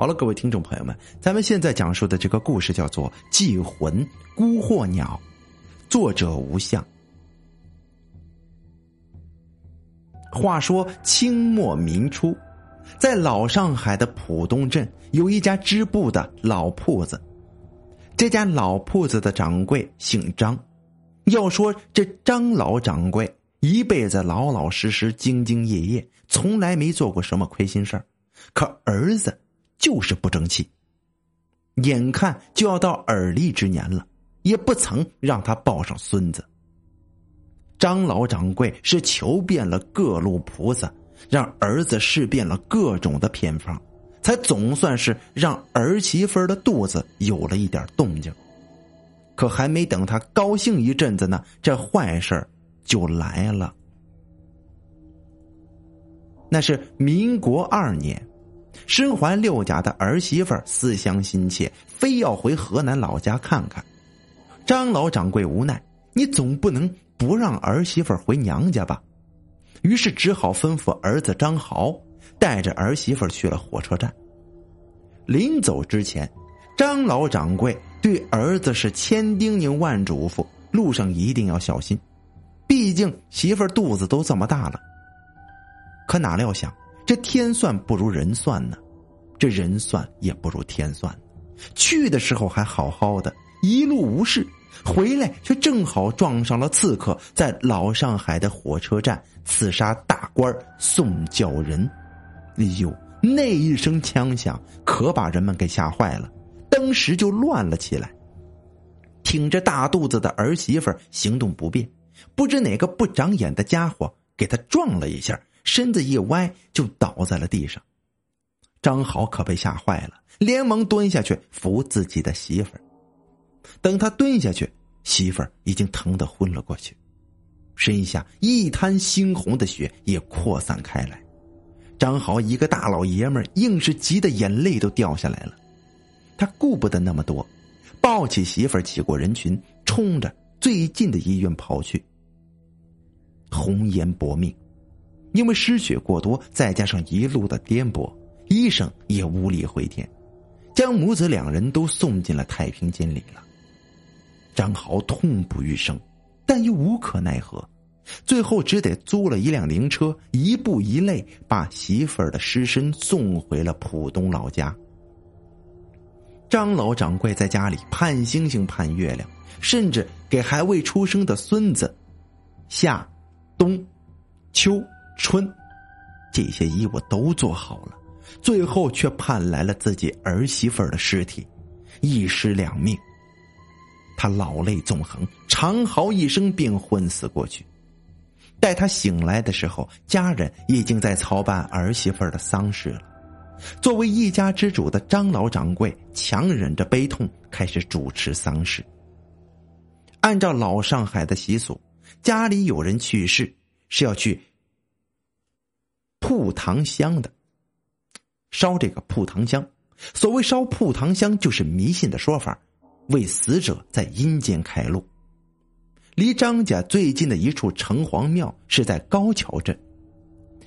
好了，各位听众朋友们，咱们现在讲述的这个故事叫做《祭魂孤惑鸟》，作者无相。话说清末民初，在老上海的浦东镇有一家织布的老铺子，这家老铺子的掌柜姓张。要说这张老掌柜一辈子老老实实、兢兢业业，从来没做过什么亏心事儿，可儿子。就是不争气，眼看就要到耳立之年了，也不曾让他抱上孙子。张老掌柜是求遍了各路菩萨，让儿子试遍了各种的偏方，才总算是让儿媳妇的肚子有了一点动静。可还没等他高兴一阵子呢，这坏事就来了。那是民国二年。身怀六甲的儿媳妇思乡心切，非要回河南老家看看。张老掌柜无奈，你总不能不让儿媳妇回娘家吧？于是只好吩咐儿子张豪带着儿媳妇去了火车站。临走之前，张老掌柜对儿子是千叮咛万嘱咐，路上一定要小心，毕竟媳妇肚子都这么大了。可哪料想。这天算不如人算呢，这人算也不如天算。去的时候还好好的，一路无事；回来却正好撞上了刺客在老上海的火车站刺杀大官宋教仁。哎呦，那一声枪响，可把人们给吓坏了，当时就乱了起来。挺着大肚子的儿媳妇行动不便，不知哪个不长眼的家伙给他撞了一下。身子一歪，就倒在了地上。张豪可被吓坏了，连忙蹲下去扶自己的媳妇儿。等他蹲下去，媳妇儿已经疼得昏了过去，身下一滩猩红的血也扩散开来。张豪一个大老爷们儿，硬是急得眼泪都掉下来了。他顾不得那么多，抱起媳妇儿，挤过人群，冲着最近的医院跑去。红颜薄命。因为失血过多，再加上一路的颠簸，医生也无力回天，将母子两人都送进了太平间里了。张豪痛不欲生，但又无可奈何，最后只得租了一辆灵车，一步一泪把媳妇儿的尸身送回了浦东老家。张老掌柜在家里盼星星盼月亮，甚至给还未出生的孙子夏、冬、秋。春，这些衣物都做好了，最后却盼来了自己儿媳妇儿的尸体，一尸两命。他老泪纵横，长嚎一声，便昏死过去。待他醒来的时候，家人已经在操办儿媳妇儿的丧事了。作为一家之主的张老掌柜，强忍着悲痛，开始主持丧事。按照老上海的习俗，家里有人去世，是要去。铺糖香的，烧这个铺糖香。所谓烧铺糖香，就是迷信的说法，为死者在阴间开路。离张家最近的一处城隍庙是在高桥镇，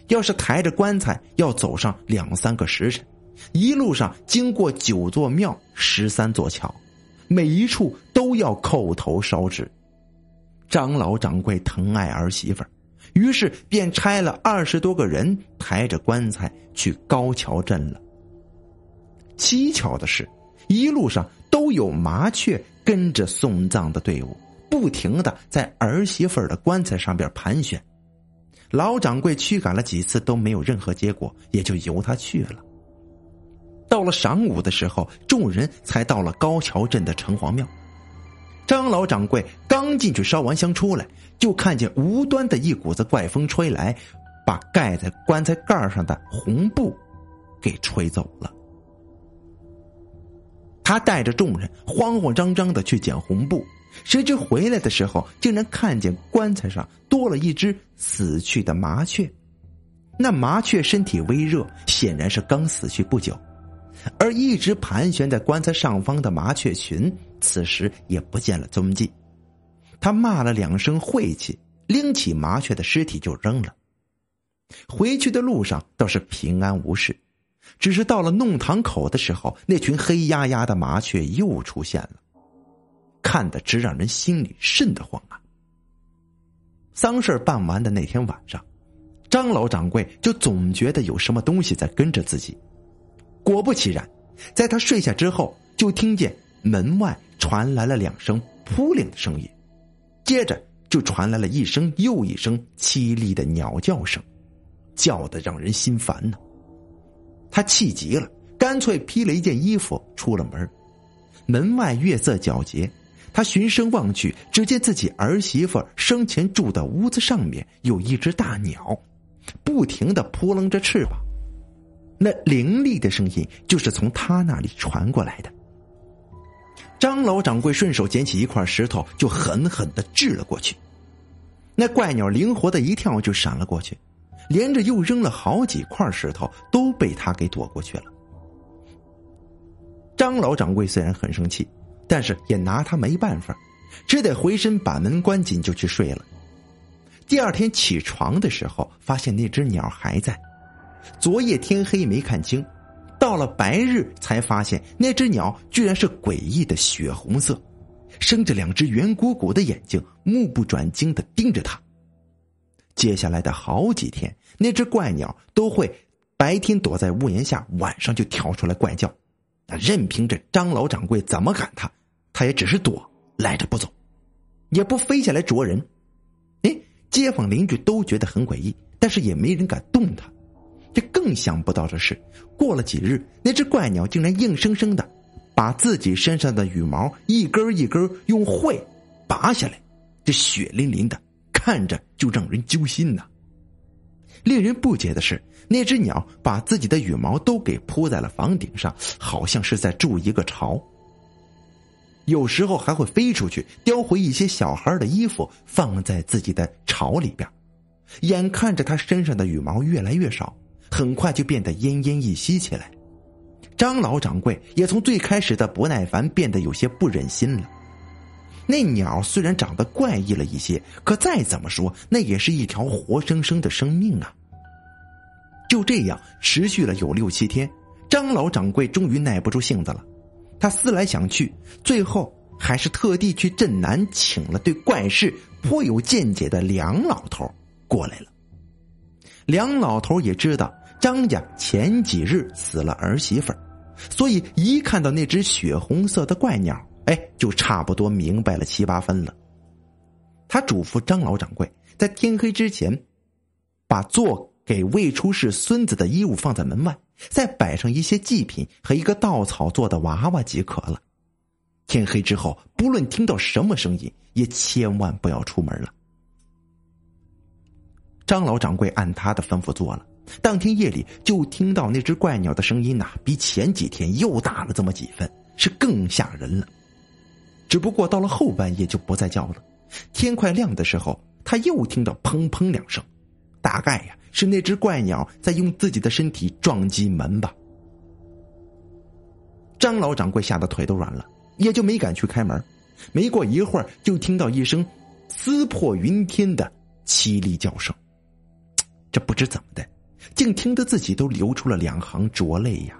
要是抬着棺材，要走上两三个时辰，一路上经过九座庙、十三座桥，每一处都要叩头烧纸。张老掌柜疼爱儿媳妇儿。于是便差了二十多个人抬着棺材去高桥镇了。蹊跷的是，一路上都有麻雀跟着送葬的队伍，不停的在儿媳妇的棺材上边盘旋。老掌柜驱赶了几次都没有任何结果，也就由他去了。到了晌午的时候，众人才到了高桥镇的城隍庙。张老掌柜刚进去烧完香出来，就看见无端的一股子怪风吹来，把盖在棺材盖上的红布给吹走了。他带着众人慌慌张张的去捡红布，谁知回来的时候，竟然看见棺材上多了一只死去的麻雀。那麻雀身体微热，显然是刚死去不久。而一直盘旋在棺材上方的麻雀群，此时也不见了踪迹。他骂了两声晦气，拎起麻雀的尸体就扔了。回去的路上倒是平安无事，只是到了弄堂口的时候，那群黑压压的麻雀又出现了，看得直让人心里瘆得慌啊！丧事办完的那天晚上，张老掌柜就总觉得有什么东西在跟着自己。果不其然，在他睡下之后，就听见门外传来了两声扑棱的声音，接着就传来了一声又一声凄厉的鸟叫声，叫得让人心烦呢。他气急了，干脆披了一件衣服出了门。门外月色皎洁。他循声望去，只见自己儿媳妇生前住的屋子上面有一只大鸟，不停的扑棱着翅膀。那凌厉的声音就是从他那里传过来的。张老掌柜顺手捡起一块石头，就狠狠的掷了过去。那怪鸟灵活的一跳就闪了过去，连着又扔了好几块石头，都被他给躲过去了。张老掌柜虽然很生气。但是也拿他没办法，只得回身把门关紧就去睡了。第二天起床的时候，发现那只鸟还在。昨夜天黑没看清，到了白日才发现那只鸟居然是诡异的血红色，生着两只圆鼓鼓的眼睛，目不转睛的盯着他。接下来的好几天，那只怪鸟都会白天躲在屋檐下，晚上就跳出来怪叫。那任凭这张老掌柜怎么赶他，他也只是躲，赖着不走，也不飞下来啄人。哎，街坊邻居都觉得很诡异，但是也没人敢动他。这更想不到的是，过了几日，那只怪鸟竟然硬生生的把自己身上的羽毛一根一根用喙拔下来，这血淋淋的，看着就让人揪心呐。令人不解的是。那只鸟把自己的羽毛都给铺在了房顶上，好像是在筑一个巢。有时候还会飞出去，叼回一些小孩的衣服，放在自己的巢里边。眼看着它身上的羽毛越来越少，很快就变得奄奄一息起来。张老掌柜也从最开始的不耐烦变得有些不忍心了。那鸟虽然长得怪异了一些，可再怎么说，那也是一条活生生的生命啊。就这样持续了有六七天，张老掌柜终于耐不住性子了。他思来想去，最后还是特地去镇南请了对怪事颇有见解的梁老头过来了。梁老头也知道张家前几日死了儿媳妇儿，所以一看到那只血红色的怪鸟，哎，就差不多明白了七八分了。他嘱咐张老掌柜在天黑之前，把做。给未出世孙子的衣物放在门外，再摆上一些祭品和一个稻草做的娃娃即可了。天黑之后，不论听到什么声音，也千万不要出门了。张老掌柜按他的吩咐做了。当天夜里，就听到那只怪鸟的声音呐，比前几天又大了这么几分，是更吓人了。只不过到了后半夜就不再叫了。天快亮的时候，他又听到砰砰两声，大概呀。是那只怪鸟在用自己的身体撞击门吧？张老掌柜吓得腿都软了，也就没敢去开门。没过一会儿，就听到一声撕破云天的凄厉叫声。这不知怎么的，竟听得自己都流出了两行浊泪呀！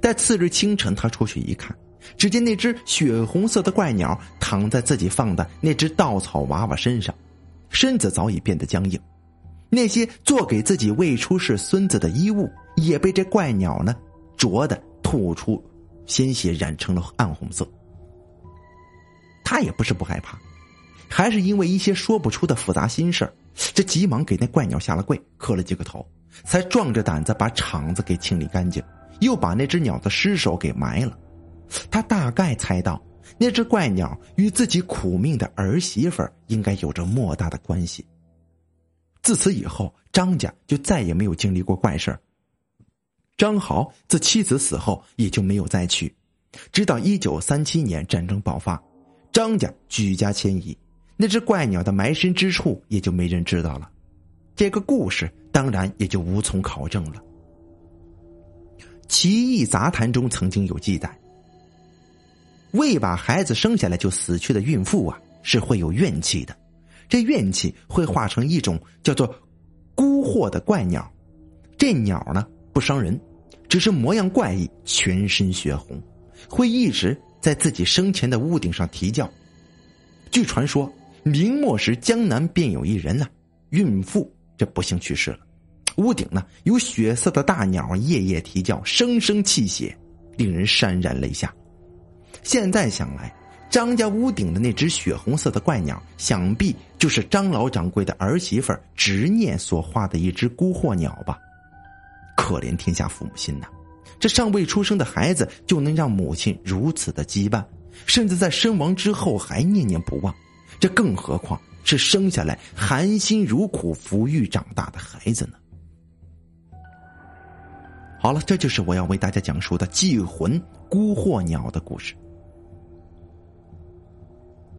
待次日清晨，他出去一看，只见那只血红色的怪鸟躺在自己放的那只稻草娃娃身上，身子早已变得僵硬。那些做给自己未出世孙子的衣物，也被这怪鸟呢啄的吐出鲜血，染成了暗红色。他也不是不害怕，还是因为一些说不出的复杂心事这急忙给那怪鸟下了跪，磕了几个头，才壮着胆子把场子给清理干净，又把那只鸟的尸首给埋了。他大概猜到，那只怪鸟与自己苦命的儿媳妇应该有着莫大的关系。自此以后，张家就再也没有经历过怪事张豪自妻子死后也就没有再娶，直到一九三七年战争爆发，张家举家迁移，那只怪鸟的埋身之处也就没人知道了。这个故事当然也就无从考证了。奇异杂谈中曾经有记载，未把孩子生下来就死去的孕妇啊，是会有怨气的。这怨气会化成一种叫做“孤惑”的怪鸟，这鸟呢不伤人，只是模样怪异，全身血红，会一直在自己生前的屋顶上啼叫。据传说，明末时江南便有一人呐，孕妇这不幸去世了，屋顶呢有血色的大鸟夜夜啼叫，声声泣血，令人潸然泪下。现在想来。张家屋顶的那只血红色的怪鸟，想必就是张老掌柜的儿媳妇执念所画的一只孤惑鸟吧？可怜天下父母心呐！这尚未出生的孩子就能让母亲如此的羁绊，甚至在身亡之后还念念不忘，这更何况是生下来含辛茹苦抚育长大的孩子呢？好了，这就是我要为大家讲述的祭魂孤惑鸟的故事。